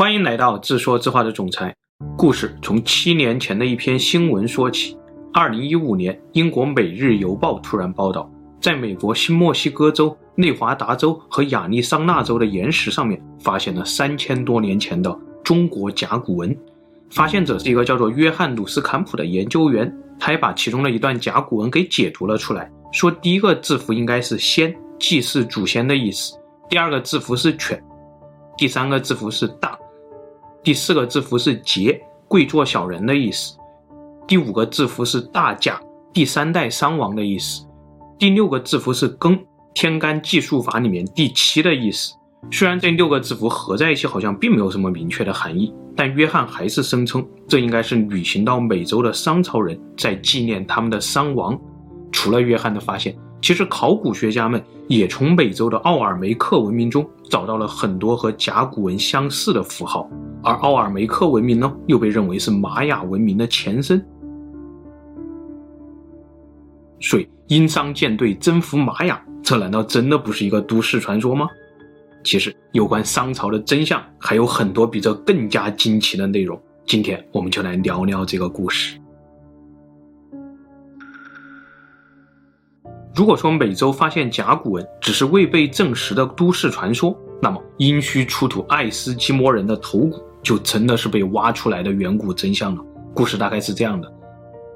欢迎来到自说自话的总裁。故事从七年前的一篇新闻说起。二零一五年，英国《每日邮报》突然报道，在美国新墨西哥州、内华达州和亚利桑那州的岩石上面，发现了三千多年前的中国甲骨文。发现者是一个叫做约翰·鲁斯坎普的研究员，他也把其中的一段甲骨文给解读了出来，说第一个字符应该是“先”，祭祀祖先的意思；第二个字符是“犬”；第三个字符是“大”；第四个字符是“节”，跪坐小人的意思；第五个字符是“大驾”，第三代商王的意思；第六个字符是“庚”，天干计数法里面第七的意思。虽然这六个字符合在一起好像并没有什么明确的含义，但约翰还是声称这应该是旅行到美洲的商朝人在纪念他们的商王。除了约翰的发现，其实考古学家们也从美洲的奥尔梅克文明中找到了很多和甲骨文相似的符号，而奥尔梅克文明呢，又被认为是玛雅文明的前身。所以，殷商舰队征服玛雅，这难道真的不是一个都市传说吗？其实，有关商朝的真相还有很多比这更加惊奇的内容。今天，我们就来聊聊这个故事。如果说美洲发现甲骨文只是未被证实的都市传说，那么殷墟出土爱斯基摩人的头骨就真的是被挖出来的远古真相了。故事大概是这样的：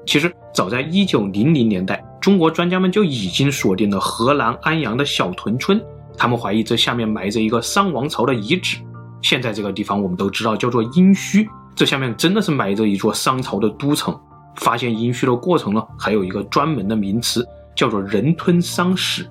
其实，早在一九零零年代，中国专家们就已经锁定了河南安阳的小屯村。他们怀疑这下面埋着一个商王朝的遗址。现在这个地方我们都知道叫做殷墟，这下面真的是埋着一座商朝的都城。发现殷墟的过程呢，还有一个专门的名词，叫做人吞商史。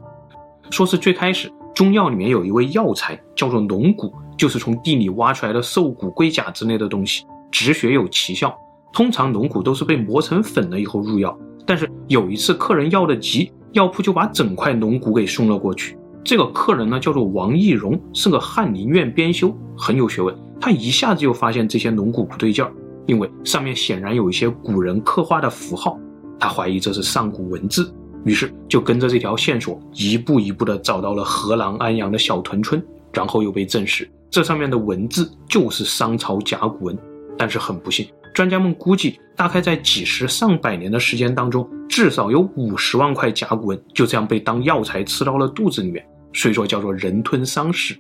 说是最开始中药里面有一味药材叫做龙骨，就是从地里挖出来的兽骨、龟甲之类的东西，止血有奇效。通常龙骨都是被磨成粉了以后入药，但是有一次客人要的急，药铺就把整块龙骨给送了过去。这个客人呢，叫做王义荣，是个翰林院编修，很有学问。他一下子就发现这些龙骨不对劲儿，因为上面显然有一些古人刻画的符号。他怀疑这是上古文字，于是就跟着这条线索，一步一步的找到了河南安阳的小屯村，然后又被证实，这上面的文字就是商朝甲骨文。但是很不幸。专家们估计，大概在几十上百年的时间当中，至少有五十万块甲骨文就这样被当药材吃到了肚子里面，所以说叫做人吞商史。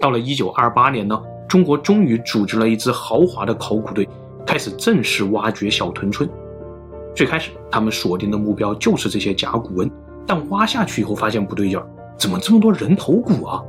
到了一九二八年呢，中国终于组织了一支豪华的考古队，开始正式挖掘小屯村。最开始，他们锁定的目标就是这些甲骨文，但挖下去以后发现不对劲儿，怎么这么多人头骨啊？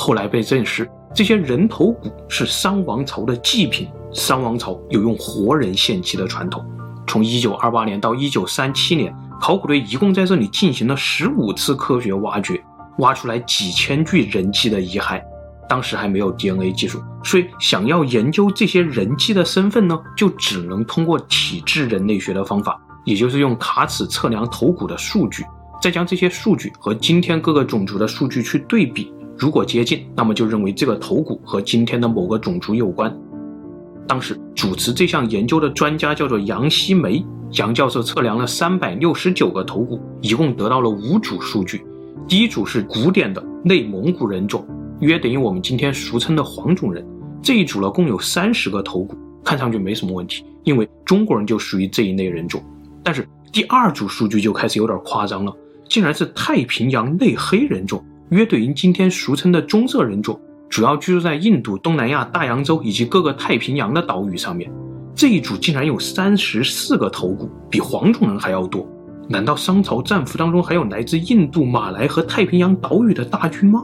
后来被证实，这些人头骨是商王朝的祭品。商王朝有用活人献祭的传统，从一九二八年到一九三七年，考古队一共在这里进行了十五次科学挖掘，挖出来几千具人祭的遗骸。当时还没有 DNA 技术，所以想要研究这些人祭的身份呢，就只能通过体质人类学的方法，也就是用卡尺测量头骨的数据，再将这些数据和今天各个种族的数据去对比，如果接近，那么就认为这个头骨和今天的某个种族有关。当时主持这项研究的专家叫做杨希梅，杨教授测量了三百六十九个头骨，一共得到了五组数据。第一组是古典的内蒙古人种，约等于我们今天俗称的黄种人。这一组呢，共有三十个头骨，看上去没什么问题，因为中国人就属于这一类人种。但是第二组数据就开始有点夸张了，竟然是太平洋内黑人种，约等于今天俗称的棕色人种。主要居住在印度、东南亚、大洋洲以及各个太平洋的岛屿上面。这一组竟然有三十四个头骨，比黄种人还要多。难道商朝战俘当中还有来自印度、马来和太平洋岛屿的大军吗？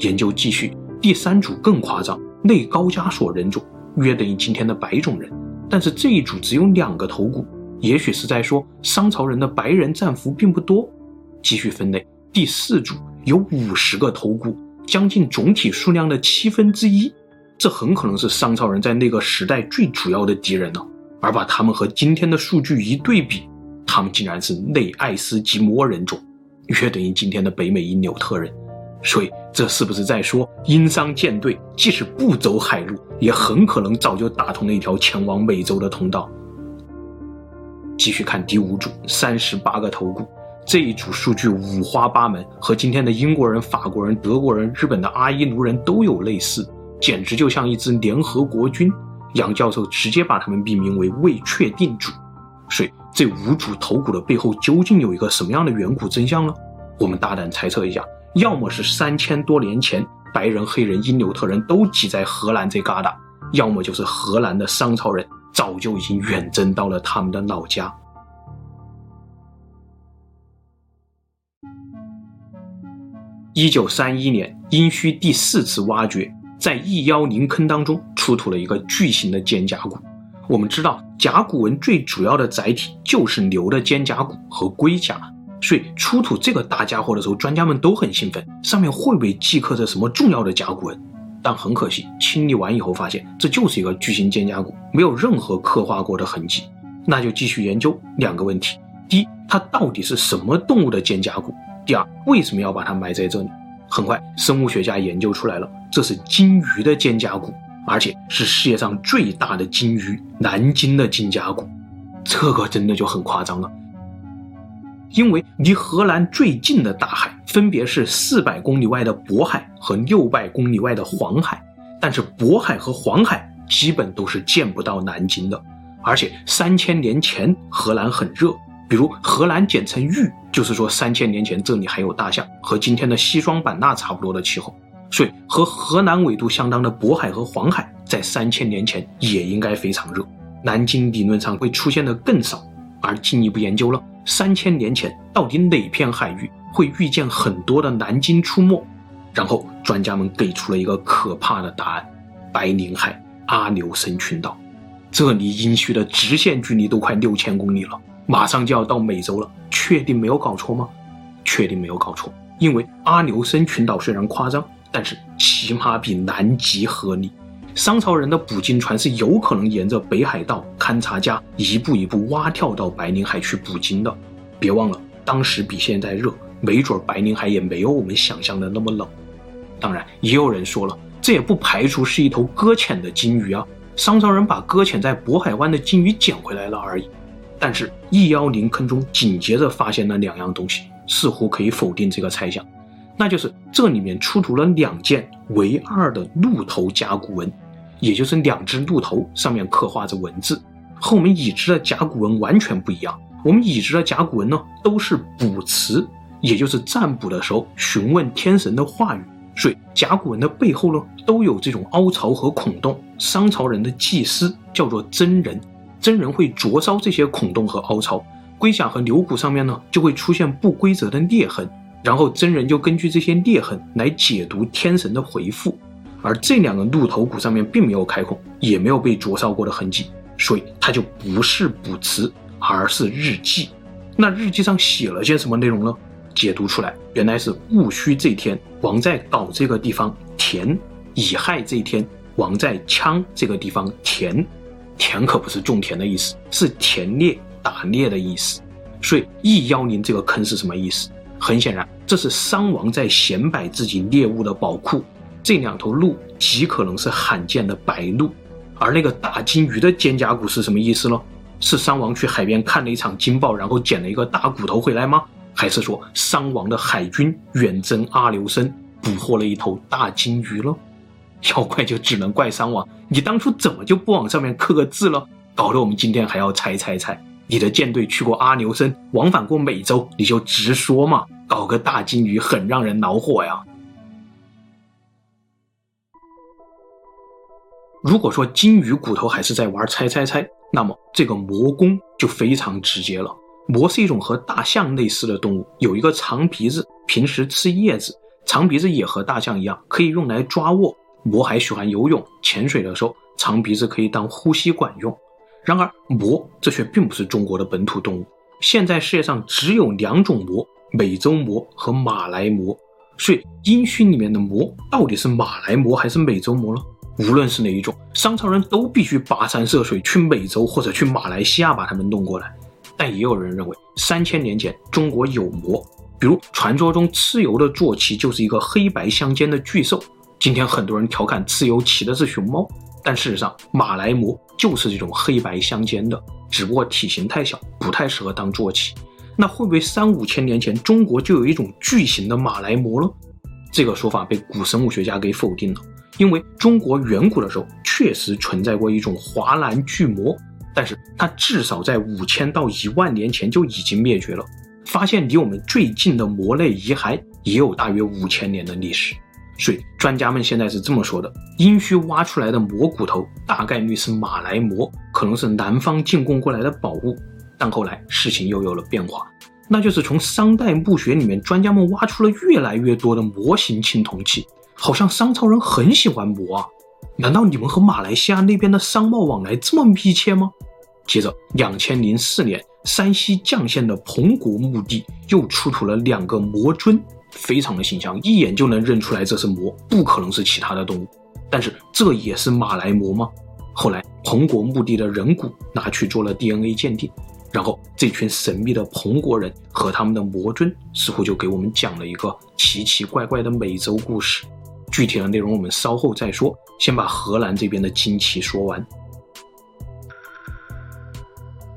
研究继续，第三组更夸张，内高加索人种，约等于今天的白种人。但是这一组只有两个头骨，也许是在说商朝人的白人战俘并不多。继续分类，第四组有五十个头骨。将近总体数量的七分之一，这很可能是商朝人在那个时代最主要的敌人呢。而把他们和今天的数据一对比，他们竟然是内爱斯基摩人种，约等于今天的北美因纽特人。所以，这是不是在说，殷商舰队即使不走海路，也很可能早就打通了一条前往美洲的通道？继续看第五组，三十八个头骨。这一组数据五花八门，和今天的英国人、法国人、德国人、日本的阿伊奴人都有类似，简直就像一支联合国军。杨教授直接把他们命名为未确定组。所以，这五组头骨的背后究竟有一个什么样的远古真相呢？我们大胆猜测一下，要么是三千多年前白人、黑人、因纽特人都挤在荷兰这旮瘩，要么就是荷兰的商朝人早就已经远征到了他们的老家。一九三一年，殷墟第四次挖掘，在一幺零坑当中出土了一个巨型的肩胛骨。我们知道，甲骨文最主要的载体就是牛的肩胛骨和龟甲，所以出土这个大家伙的时候，专家们都很兴奋，上面会不会记刻着什么重要的甲骨文？但很可惜，清理完以后发现，这就是一个巨型肩胛骨，没有任何刻画过的痕迹。那就继续研究两个问题：第一，它到底是什么动物的肩胛骨？第二，为什么要把它埋在这里？很快，生物学家研究出来了，这是鲸鱼的肩胛骨，而且是世界上最大的鲸鱼——南鲸的肩胛骨。这个真的就很夸张了，因为离荷兰最近的大海分别是四百公里外的渤海和六百公里外的黄海，但是渤海和黄海基本都是见不到南鲸的，而且三千年前荷兰很热。比如荷兰简称豫，就是说三千年前这里还有大象，和今天的西双版纳差不多的气候，所以和河南纬度相当的渤海和黄海在三千年前也应该非常热。南京理论上会出现的更少，而进一步研究了三千年前到底哪片海域会遇见很多的南鲸出没，然后专家们给出了一个可怕的答案：白令海阿留申群岛，这离殷墟的直线距离都快六千公里了。马上就要到美洲了，确定没有搞错吗？确定没有搞错，因为阿留申群岛虽然夸张，但是起码比南极合理。商朝人的捕鲸船是有可能沿着北海道勘察加一步一步蛙跳到白令海去捕鲸的。别忘了，当时比现在热，没准白令海也没有我们想象的那么冷。当然，也有人说了，这也不排除是一头搁浅的鲸鱼啊，商朝人把搁浅在渤海湾的鲸鱼捡回来了而已。但是一幺零坑中紧接着发现了两样东西，似乎可以否定这个猜想，那就是这里面出土了两件唯二的鹿头甲骨文，也就是两只鹿头上面刻画着文字，和我们已知的甲骨文完全不一样。我们已知的甲骨文呢，都是卜辞，也就是占卜的时候询问天神的话语，所以甲骨文的背后呢，都有这种凹槽和孔洞。商朝人的祭司叫做真人。真人会灼烧这些孔洞和凹槽，龟甲和牛骨上面呢就会出现不规则的裂痕，然后真人就根据这些裂痕来解读天神的回复。而这两个鹿头骨上面并没有开孔，也没有被灼烧过的痕迹，所以它就不是卜辞，而是日记。那日记上写了些什么内容呢？解读出来，原来是戊戌这天，王在镐这个地方田；乙亥这天，王在羌这个地方田。田可不是种田的意思，是田猎、打猎的意思。所以一幺零这个坑是什么意思？很显然，这是商王在显摆自己猎物的宝库。这两头鹿极可能是罕见的白鹿。而那个大鲸鱼的肩胛骨是什么意思呢？是商王去海边看了一场鲸爆，然后捡了一个大骨头回来吗？还是说商王的海军远征阿留申，捕获了一头大鲸鱼了？要怪就只能怪商王，你当初怎么就不往上面刻个字了？搞得我们今天还要猜猜猜。你的舰队去过阿留申，往返过美洲，你就直说嘛。搞个大鲸鱼很让人恼火呀。如果说鲸鱼骨头还是在玩猜猜猜，那么这个魔弓就非常直接了。魔是一种和大象类似的动物，有一个长鼻子，平时吃叶子。长鼻子也和大象一样，可以用来抓握。魔还喜欢游泳，潜水的时候，长鼻子可以当呼吸管用。然而，魔这却并不是中国的本土动物。现在世界上只有两种魔：美洲魔和马来魔。所以，殷墟里面的魔到底是马来魔还是美洲魔呢？无论是哪一种，商朝人都必须跋山涉水去美洲或者去马来西亚把它们弄过来。但也有人认为，三千年前中国有魔，比如传说中蚩尤的坐骑就是一个黑白相间的巨兽。今天很多人调侃蚩尤骑的是熊猫，但事实上马来貘就是这种黑白相间的，只不过体型太小，不太适合当坐骑。那会不会三五千年前中国就有一种巨型的马来貘了？这个说法被古生物学家给否定了，因为中国远古的时候确实存在过一种华南巨魔，但是它至少在五千到一万年前就已经灭绝了。发现离我们最近的魔类遗骸也有大约五千年的历史，所以专家们现在是这么说的：殷墟挖出来的魔骨头大概率是马来魔，可能是南方进贡过来的宝物。但后来事情又有了变化，那就是从商代墓穴里面，专家们挖出了越来越多的模型青铜器，好像商朝人很喜欢魔啊！难道你们和马来西亚那边的商贸往来这么密切吗？接着，两千零四年。山西绛县的彭国墓地又出土了两个魔尊，非常的形象，一眼就能认出来这是魔，不可能是其他的动物。但是这也是马来魔吗？后来彭国墓地的人骨拿去做了 DNA 鉴定，然后这群神秘的彭国人和他们的魔尊似乎就给我们讲了一个奇奇怪怪的美洲故事。具体的内容我们稍后再说，先把荷兰这边的惊奇说完。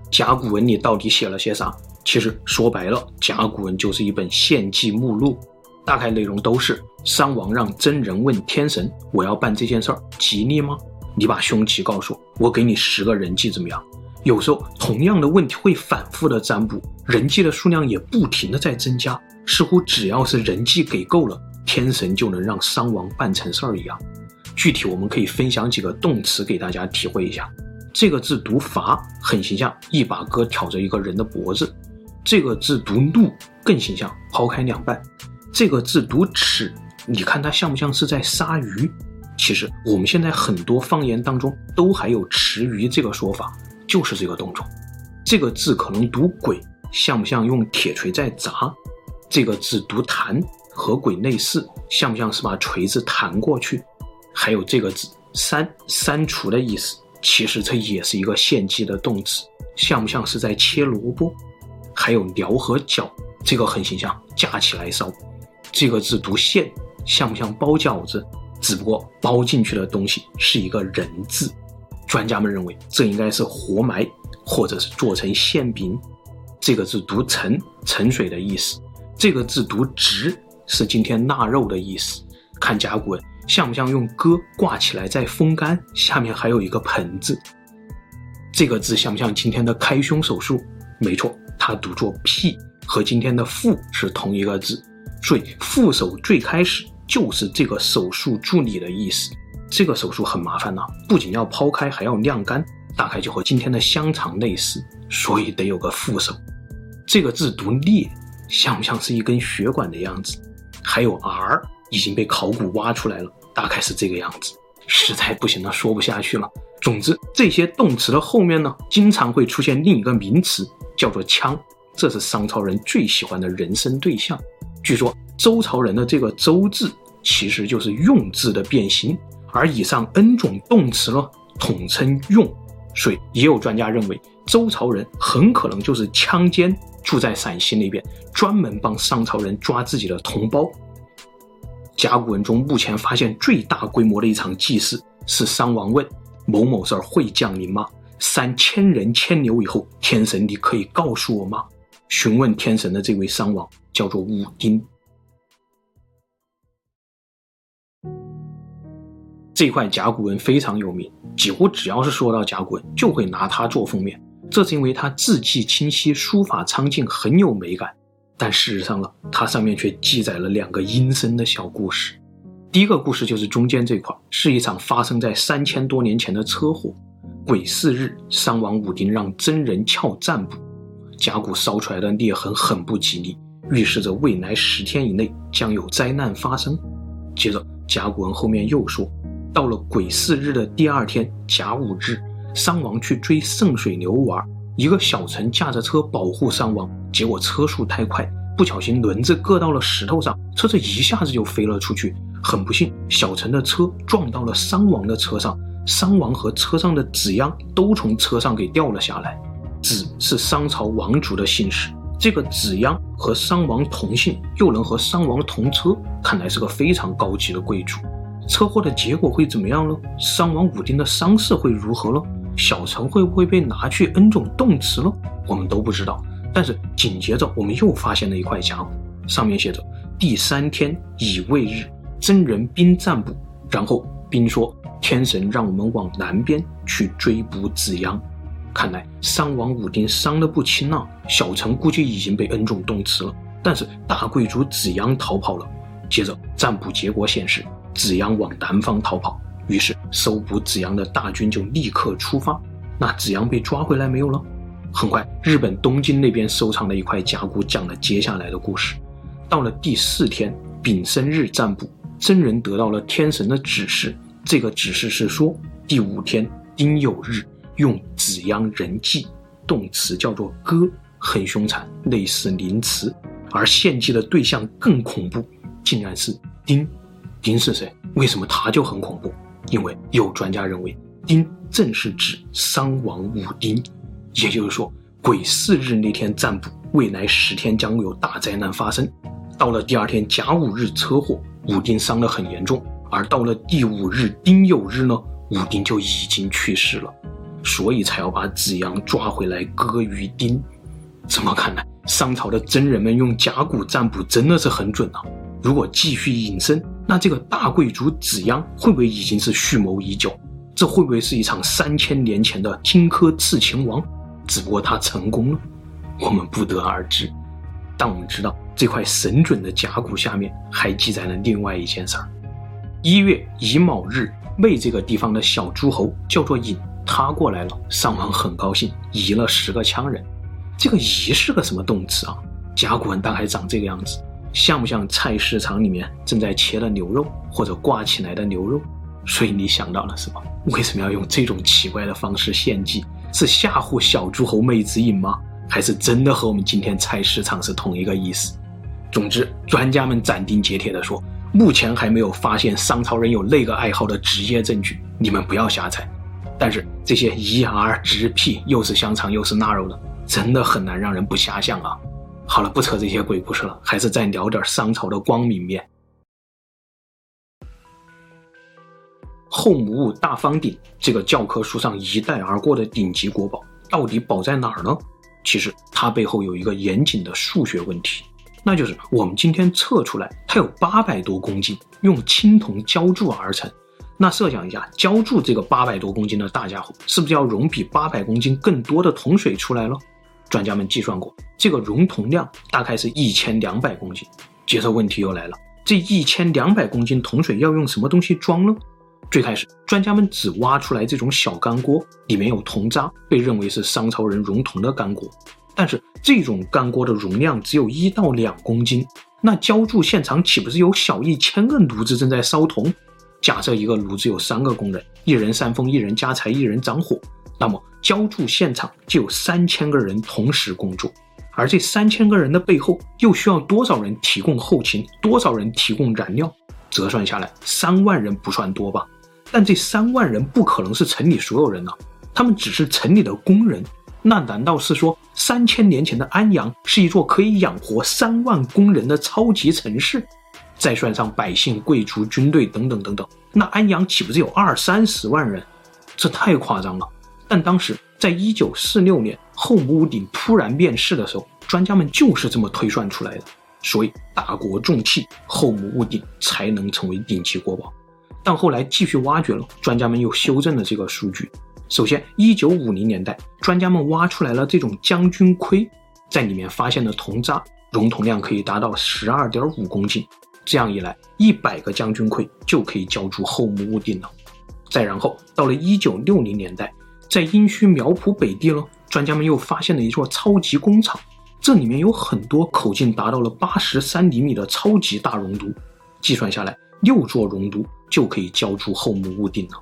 甲骨文里到底写了些啥？其实说白了，甲骨文就是一本献祭目录，大概内容都是：商王让真人问天神，我要办这件事儿，吉利吗？你把凶吉告诉我，我给你十个人祭，怎么样？有时候同样的问题会反复的占卜，人祭的数量也不停的在增加，似乎只要是人祭给够了，天神就能让商王办成事儿一样。具体我们可以分享几个动词给大家体会一下。这个字读伐，很形象，一把戈挑着一个人的脖子。这个字读怒，更形象，刨开两半。这个字读齿，你看它像不像是在杀鱼？其实我们现在很多方言当中都还有池鱼这个说法，就是这个动作。这个字可能读鬼，像不像用铁锤在砸？这个字读弹，和鬼类似，像不像是把锤子弹过去？还有这个字删，删除的意思。其实这也是一个献祭的动词，像不像是在切萝卜？还有燎和绞，这个很形象，架起来烧。这个字读馅，像不像包饺子？只不过包进去的东西是一个人字。专家们认为这应该是活埋，或者是做成馅饼。这个字读沉，沉水的意思。这个字读直，是今天腊肉的意思。看甲骨文。像不像用戈挂起来再风干？下面还有一个盆字。这个字像不像今天的开胸手术？没错，它读作 p，，和今天的副是同一个字。所以副手最开始就是这个手术助理的意思。这个手术很麻烦呐、不仅要剖开，还要晾干，大概就和今天的香肠类似，所以得有个副手。这个字读裂，像不像是一根血管的样子？还有 r。已经被考古挖出来了，大概是这个样子。实在不行了，说不下去了。总之，这些动词的后面呢，经常会出现另一个名词，叫做枪。这是商朝人最喜欢的人生对象。据说周朝人的这个“周”字，其实就是“用”字的变形。而以上 n 种动词呢，统称“用”。所以，也有专家认为，周朝人很可能就是枪尖，住在陕西那边，专门帮商朝人抓自己的同胞。甲骨文中目前发现最大规模的一场祭祀，是商王问某某事儿会降临吗？三千人牵牛以后，天神你可以告诉我吗？询问天神的这位商王叫做武丁。这块甲骨文非常有名，几乎只要是说到甲骨文，就会拿它做封面。这是因为它字迹清晰，书法苍劲，很有美感。但事实上呢，它上面却记载了两个阴森的小故事。第一个故事就是中间这块，是一场发生在三千多年前的车祸。癸巳日，商王武丁让真人撬占卜，甲骨烧出来的裂痕很不吉利，预示着未来十天以内将有灾难发生。接着，甲骨文后面又说，到了癸巳日的第二天，甲午日，商王去追圣水牛玩。一个小臣驾着车保护商王，结果车速太快，不小心轮子硌到了石头上，车子一下子就飞了出去。很不幸，小臣的车撞到了商王的车上，商王和车上的子鞅都从车上给掉了下来。子是商朝王族的姓氏，这个子鞅和商王同姓，又能和商王同车，看来是个非常高级的贵族。车祸的结果会怎么样呢？商王武丁的伤势会如何呢？小臣会不会被拿去 n 种动词呢？我们都不知道。但是紧接着，我们又发现了一块甲骨，上面写着：第三天乙未日，真人兵占卜，然后兵说天神让我们往南边去追捕子阳。看来商王武丁伤得不轻啊，小臣估计已经被恩重冻辞了。但是大贵族子阳逃跑了。接着占卜结果显示，子阳往南方逃跑，于是搜捕子阳的大军就立刻出发。那子阳被抓回来没有了？很快，日本东京那边收藏的一块甲骨讲了接下来的故事。到了第四天丙申日占卜，真人得到了天神的指示。这个指示是说，第五天丁酉日用子央人祭，动词叫做割，很凶残，类似凌迟。而献祭的对象更恐怖，竟然是丁。丁是谁？为什么他就很恐怖？因为有专家认为，丁正是指商王武丁。也就是说，癸巳日那天占卜，未来十天将有大灾难发生。到了第二天甲午日车祸，武丁伤得很严重。而到了第五日丁酉日呢，武丁就已经去世了，所以才要把子阳抓回来割于丁。这么看来，商朝的真人们用甲骨占卜真的是很准啊！如果继续引申，那这个大贵族子央会不会已经是蓄谋已久？这会不会是一场三千年前的荆轲刺秦王？只不过他成功了，我们不得而知。但我们知道，这块神准的甲骨下面还记载了另外一件事儿：一月乙卯日，魏这个地方的小诸侯叫做尹，他过来了，商王很高兴，移了十个羌人。这个“移”是个什么动词啊？甲骨文大概长这个样子，像不像菜市场里面正在切的牛肉，或者挂起来的牛肉？所以你想到了什么？为什么要用这种奇怪的方式献祭？是吓唬小诸侯妹子尹吗？还是真的和我们今天菜市场是同一个意思？总之，专家们斩钉截铁地说，目前还没有发现商朝人有那个爱好的直接证据，你们不要瞎猜。但是这些 ER 直 P 又是香肠又是腊肉的，真的很难让人不瞎想啊！好了，不扯这些鬼故事了，还是再聊点商朝的光明面。后母戊大方鼎这个教科书上一带而过的顶级国宝，到底宝在哪儿呢？其实它背后有一个严谨的数学问题，那就是我们今天测出来，它有八百多公斤，用青铜浇筑而成。那设想一下，浇筑这个八百多公斤的大家伙，是不是要溶比八百公斤更多的铜水出来了？专家们计算过，这个熔铜量大概是一千两百公斤。接着问题又来了，这一千两百公斤铜水要用什么东西装呢？最开始，专家们只挖出来这种小干锅，里面有铜渣，被认为是商朝人熔铜的干锅。但是这种干锅的容量只有一到两公斤，那浇筑现场岂不是有小一千个炉子正在烧铜？假设一个炉子有三个工人，一人扇风，一人夹柴，一人掌火，那么浇筑现场就有三千个人同时工作。而这三千个人的背后，又需要多少人提供后勤，多少人提供燃料？折算下来，三万人不算多吧？但这三万人不可能是城里所有人呢、他们只是城里的工人。那难道是说三千年前的安阳是一座可以养活三万工人的超级城市？再算上百姓、贵族、军队等等等等，那安阳岂不是有二三十万人？这太夸张了。但当时在一九四六年后母戊鼎突然面世的时候，专家们就是这么推算出来的。所以大国重器后母戊鼎才能成为顶级国宝。但后来继续挖掘了，专家们又修正了这个数据。首先，一九五零年代，专家们挖出来了这种将军盔，在里面发现的铜渣熔铜量可以达到十二点五公斤。这样一来，一百个将军盔就可以浇筑后母戊鼎了。再然后，到了一九六零年代，在殷墟苗圃北地了，专家们又发现了一座超级工厂，这里面有很多口径达到了八十三厘米的超级大熔炉，计算下来，六座熔炉。就可以浇筑后母戊鼎了。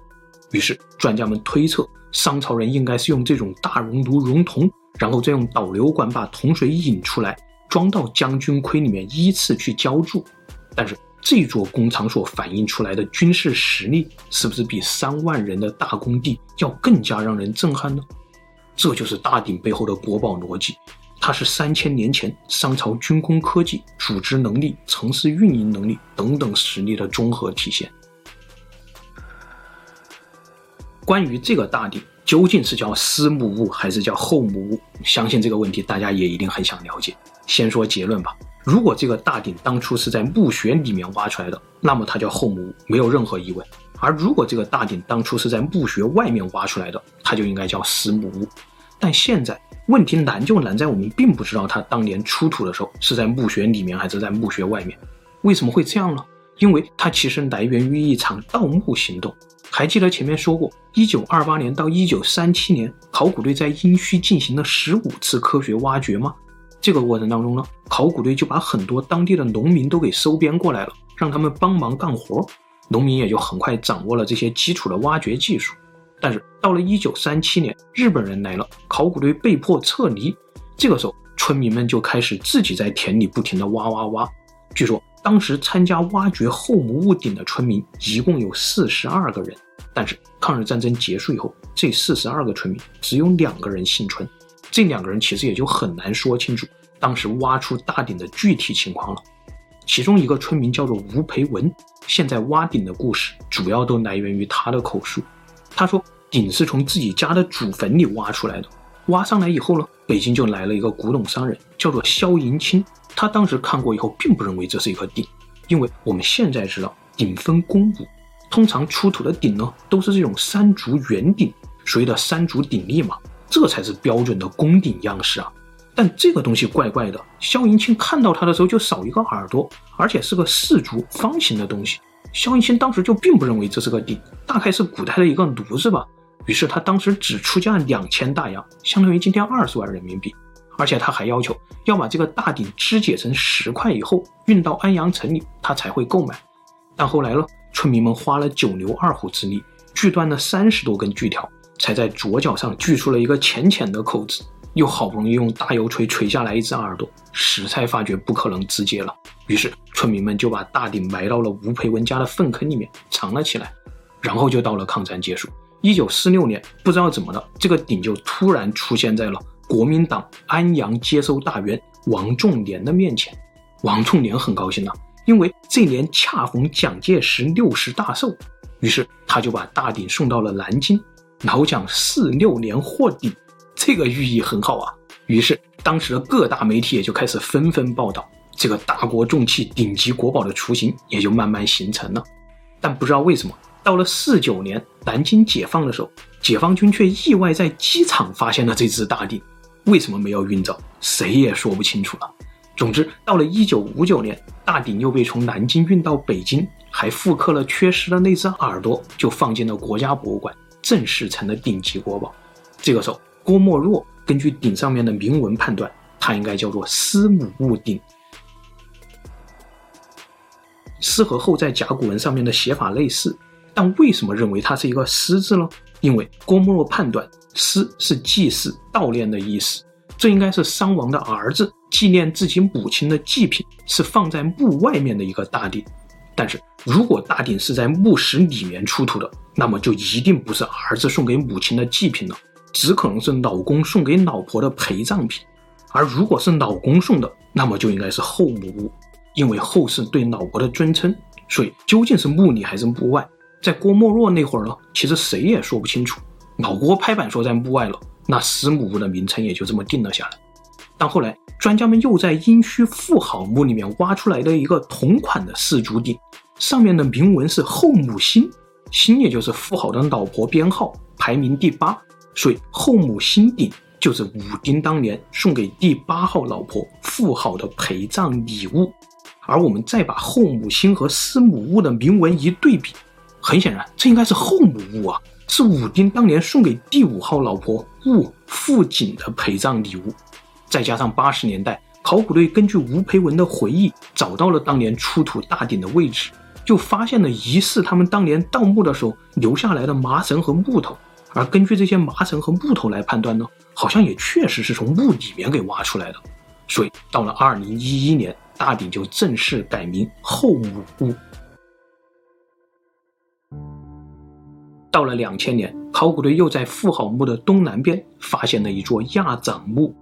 于是专家们推测，商朝人应该是用这种大熔炉熔铜，然后再用导流管把铜水引出来，装到将军盔里面，依次去浇筑。但是这座工厂所反映出来的军事实力，是不是比三万人的大工地要更加让人震撼呢？这就是大鼎背后的国宝逻辑。它是三千年前商朝军工科技、组织能力、城市运营能力等等实力的综合体现。关于这个大鼎究竟是叫司母戊还是叫后母戊，相信这个问题大家也一定很想了解。先说结论吧，如果这个大鼎当初是在墓穴里面挖出来的，那么它叫后母戊，没有任何疑问。而如果这个大鼎当初是在墓穴外面挖出来的，它就应该叫司母戊。但现在问题难就难在我们并不知道它当年出土的时候是在墓穴里面还是在墓穴外面。为什么会这样呢？因为它其实来源于一场盗墓行动。还记得前面说过，一九二八年到一九三七年，考古队在殷墟进行了十五次科学挖掘吗？这个过程当中呢，考古队就把很多当地的农民都给收编过来了，让他们帮忙干活。农民也就很快掌握了这些基础的挖掘技术。但是到了一九三七年，日本人来了，考古队被迫撤离。这个时候，村民们就开始自己在田里不停地挖挖挖。据说。当时参加挖掘后母戊鼎的村民一共有四十二个人，但是抗日战争结束以后，这四十二个村民只有两个人幸存。这两个人其实也就很难说清楚当时挖出大鼎的具体情况了。其中一个村民叫做吴培文，现在挖鼎的故事主要都来源于他的口述。他说，鼎是从自己家的祖坟里挖出来的，挖上来以后呢，北京就来了一个古董商人，叫做萧银清。他当时看过以后，并不认为这是一颗鼎，因为我们现在知道鼎分公母，通常出土的鼎呢都是这种三足圆鼎，所谓的三足鼎立嘛，这才是标准的公鼎样式啊。但这个东西怪怪的，萧银清看到它的时候就少一个耳朵，而且是个四足方形的东西。萧银清当时就并不认为这是个鼎，大概是古代的一个炉子吧。于是他当时只出价两千大洋，相当于今天二十万人民币。而且他还要求要把这个大鼎肢解成十块以后运到安阳城里，他才会购买。但后来呢，村民们花了九牛二虎之力，锯断了三十多根锯条，才在左脚上锯出了一个浅浅的口子。又好不容易用大油锤锤下来一只耳朵，实在发觉不可能肢解了。于是村民们就把大鼎埋到了吴培文家的粪坑里面藏了起来。然后就到了抗战结束，一九四六年，不知道怎么了，这个鼎就突然出现在了。国民党安阳接收大员王仲廉的面前，王仲廉很高兴了，因为这年恰逢蒋介石六十大寿，于是他就把大鼎送到了南京。老蒋四六年获鼎，这个寓意很好啊。于是当时的各大媒体也就开始纷纷报道，这个大国重器顶级国宝的雏形也就慢慢形成了。但不知道为什么，到了四九年南京解放的时候，解放军却意外在机场发现了这只大鼎。为什么没有运走？谁也说不清楚了。总之，到了一九五九年，大鼎又被从南京运到北京，还复刻了缺失的那只耳朵，就放进了国家博物馆，正式成了顶级国宝。这个时候，郭沫若根据鼎上面的铭文判断，它应该叫做司母戊鼎。司和后在甲骨文上面的写法类似，但为什么认为它是一个司字呢？因为郭沫若判断“司”是祭祀、悼念的意思，这应该是伤亡的儿子纪念自己母亲的祭品，是放在墓外面的一个大鼎。但是如果大鼎是在墓室里面出土的，那么就一定不是儿子送给母亲的祭品了，只可能是老公送给老婆的陪葬品。而如果是老公送的，那么就应该是后母戊，因为后世对老婆的尊称，所以究竟是墓里还是墓外？在郭沫若那会儿呢，其实谁也说不清楚。老郭拍板说在墓外了，那司母戊的名称也就这么定了下来。但后来专家们又在殷墟妇好墓里面挖出来的一个同款的四足鼎，上面的铭文是后母辛，辛也就是妇好的老婆编号，排名第八，所以后母辛鼎就是武丁当年送给第八号老婆妇好的陪葬礼物。而我们再把后母辛和司母戊的铭文一对比。很显然，这应该是后母戊啊，是武丁当年送给第五号老婆戊傅瑾的陪葬礼物。再加上八十年代，考古队根据吴培文的回忆，找到了当年出土大鼎的位置，就发现了疑似他们当年盗墓的时候留下来的麻绳和木头。而根据这些麻绳和木头来判断呢，好像也确实是从墓里面给挖出来的。所以到了二零一一年，大鼎就正式改名后母戊。到了两千年，考古队又在妇好墓的东南边发现了一座亚长墓，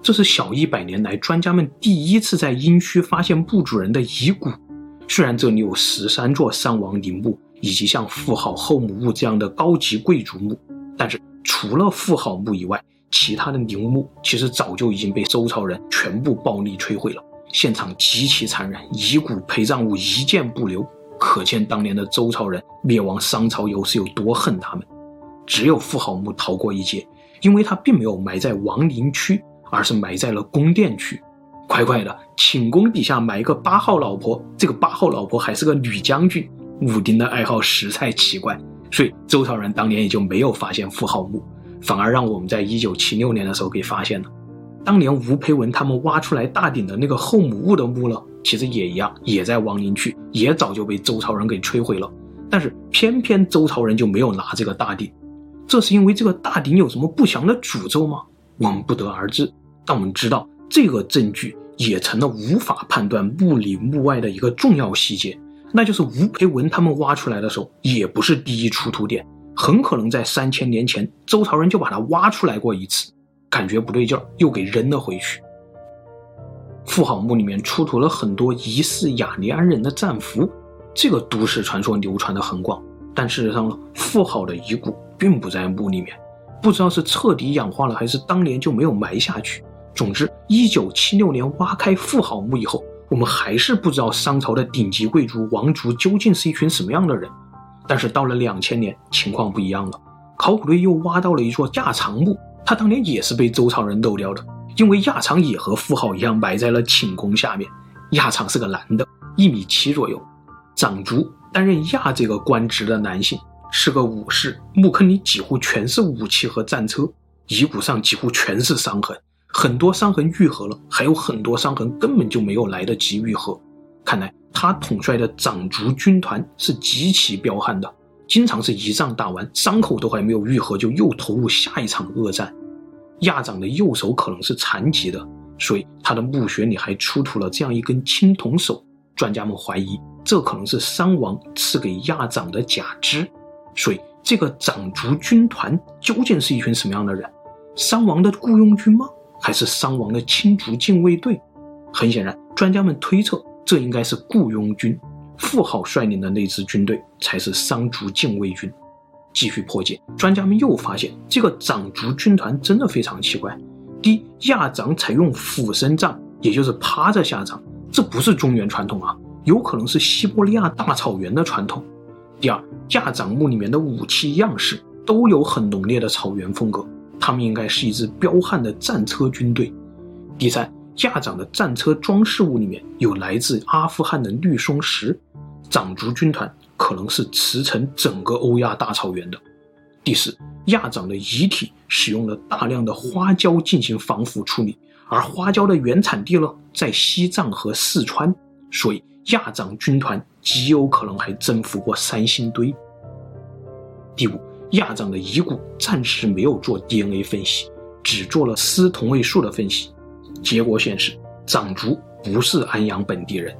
这是小一百年来专家们第一次在殷墟发现墓主人的遗骨。虽然这里有十三座伤亡陵墓，以及像妇好、后母墓这样的高级贵族墓，但是除了妇好墓以外，其他的陵墓其实早就已经被周朝人全部暴力摧毁了，现场极其残忍，遗骨陪葬物一件不留。可见当年的周朝人灭亡商朝又是有多恨他们。只有妇好墓逃过一劫，因为他并没有埋在王陵区，而是埋在了宫殿区。乖乖的，寝宫底下埋一个八号老婆，这个八号老婆还是个女将军。武丁的爱好实在奇怪，所以周朝人当年也就没有发现妇好墓，反而让我们在一九七六年的时候给发现了。当年吴培文他们挖出来大鼎的那个后母戊的墓呢，其实也一样，也在王陵区，也早就被周朝人给摧毁了。但是偏偏周朝人就没有拿这个大鼎，这是因为这个大鼎有什么不祥的诅咒吗？我们不得而知。但我们知道这个证据也成了无法判断墓里墓外的一个重要细节。那就是吴培文他们挖出来的时候，也不是第一出土点，很可能在三千年前，周朝人就把它挖出来过一次，感觉不对劲儿，又给扔了回去。妇好墓里面出土了很多疑似雅利安人的战俘，这个都市传说流传的很广，但事实上呢，妇好的遗骨并不在墓里面，不知道是彻底氧化了，还是当年就没有埋下去。总之，一九七六年挖开妇好墓以后。我们还是不知道商朝的顶级贵族王族究竟是一群什么样的人，但是到了两千年，情况不一样了。考古队又挖到了一座亚长墓，他当年也是被周朝人漏掉的，因为亚长也和妇好一样埋在了寝宫下面。亚长是个男的，一米七左右，长族担任亚这个官职的男性，是个武士。墓坑里几乎全是武器和战车，遗骨上几乎全是伤痕。很多伤痕愈合了，还有很多伤痕根本就没有来得及愈合。看来他统帅的长族军团是极其彪悍的，经常是一仗打完，伤口都还没有愈合，就又投入下一场恶战。亚长的右手可能是残疾的，所以他的墓穴里还出土了这样一根青铜手。专家们怀疑这可能是商王赐给亚长的假肢。所以这个长族军团究竟是一群什么样的人？商王的雇佣军吗？还是商王的亲族禁卫队，很显然，专家们推测这应该是雇佣军，妇好率领的那支军队才是商族禁卫军。继续破解，专家们又发现这个长族军团真的非常奇怪。第一，亚长采用俯身葬，也就是趴着下葬，这不是中原传统啊，有可能是西伯利亚大草原的传统。第二，亚长墓里面的武器样式都有很浓烈的草原风格。他们应该是一支彪悍的战车军队。第三，亚长的战车装饰物里面有来自阿富汗的绿松石，长族军团可能是驰骋整个欧亚大草原的。第四，亚长的遗体使用了大量的花椒进行防腐处理，而花椒的原产地呢，在西藏和四川，所以亚长军团极有可能还征服过三星堆。第五。亚长的遗骨暂时没有做 DNA 分析，只做了丝同位素的分析，结果显示长足不是安阳本地人。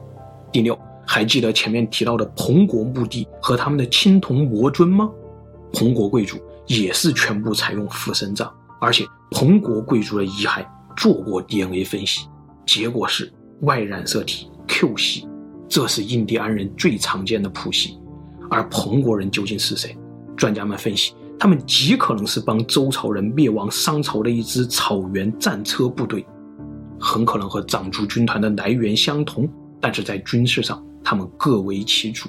第六，还记得前面提到的彭国墓地和他们的青铜魔尊吗？彭国贵族也是全部采用俯身葬，而且彭国贵族的遗骸做过 DNA 分析，结果是 Y 染色体 Q 系，这是印第安人最常见的谱系。而彭国人究竟是谁？专家们分析，他们极可能是帮周朝人灭亡商朝的一支草原战车部队，很可能和长族军团的来源相同，但是在军事上他们各为其主。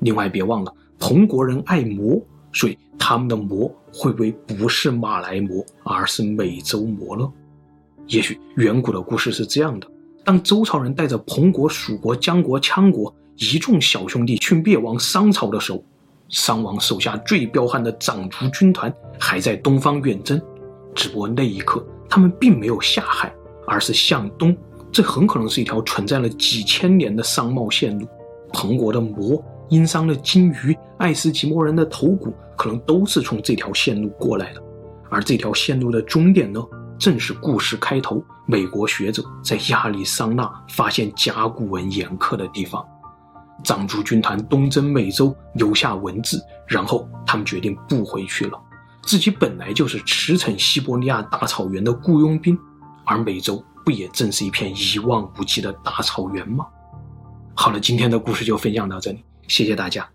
另外，别忘了彭国人爱魔，所以他们的魔会不会不是马来魔，而是美洲魔呢？也许远古的故事是这样的：当周朝人带着彭国、蜀国、姜国、羌国一众小兄弟去灭亡商朝的时候。商王手下最彪悍的长族军团还在东方远征，只不过那一刻他们并没有下海，而是向东。这很可能是一条存在了几千年的商贸线路。彭国的魔、殷商的鲸鱼、爱斯基摩人的头骨，可能都是从这条线路过来的。而这条线路的终点呢，正是故事开头，美国学者在亚利桑那发现甲骨文岩刻的地方。长族军团东征美洲，留下文字，然后他们决定不回去了。自己本来就是驰骋西伯利亚大草原的雇佣兵，而美洲不也正是一片一望无际的大草原吗？好了，今天的故事就分享到这里，谢谢大家。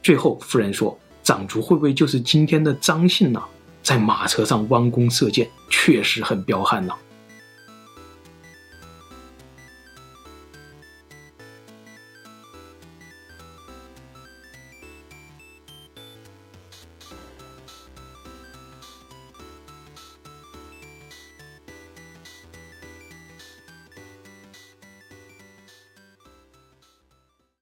最后，夫人说：“长族会不会就是今天的张姓呢？在马车上弯弓射箭，确实很彪悍呢。”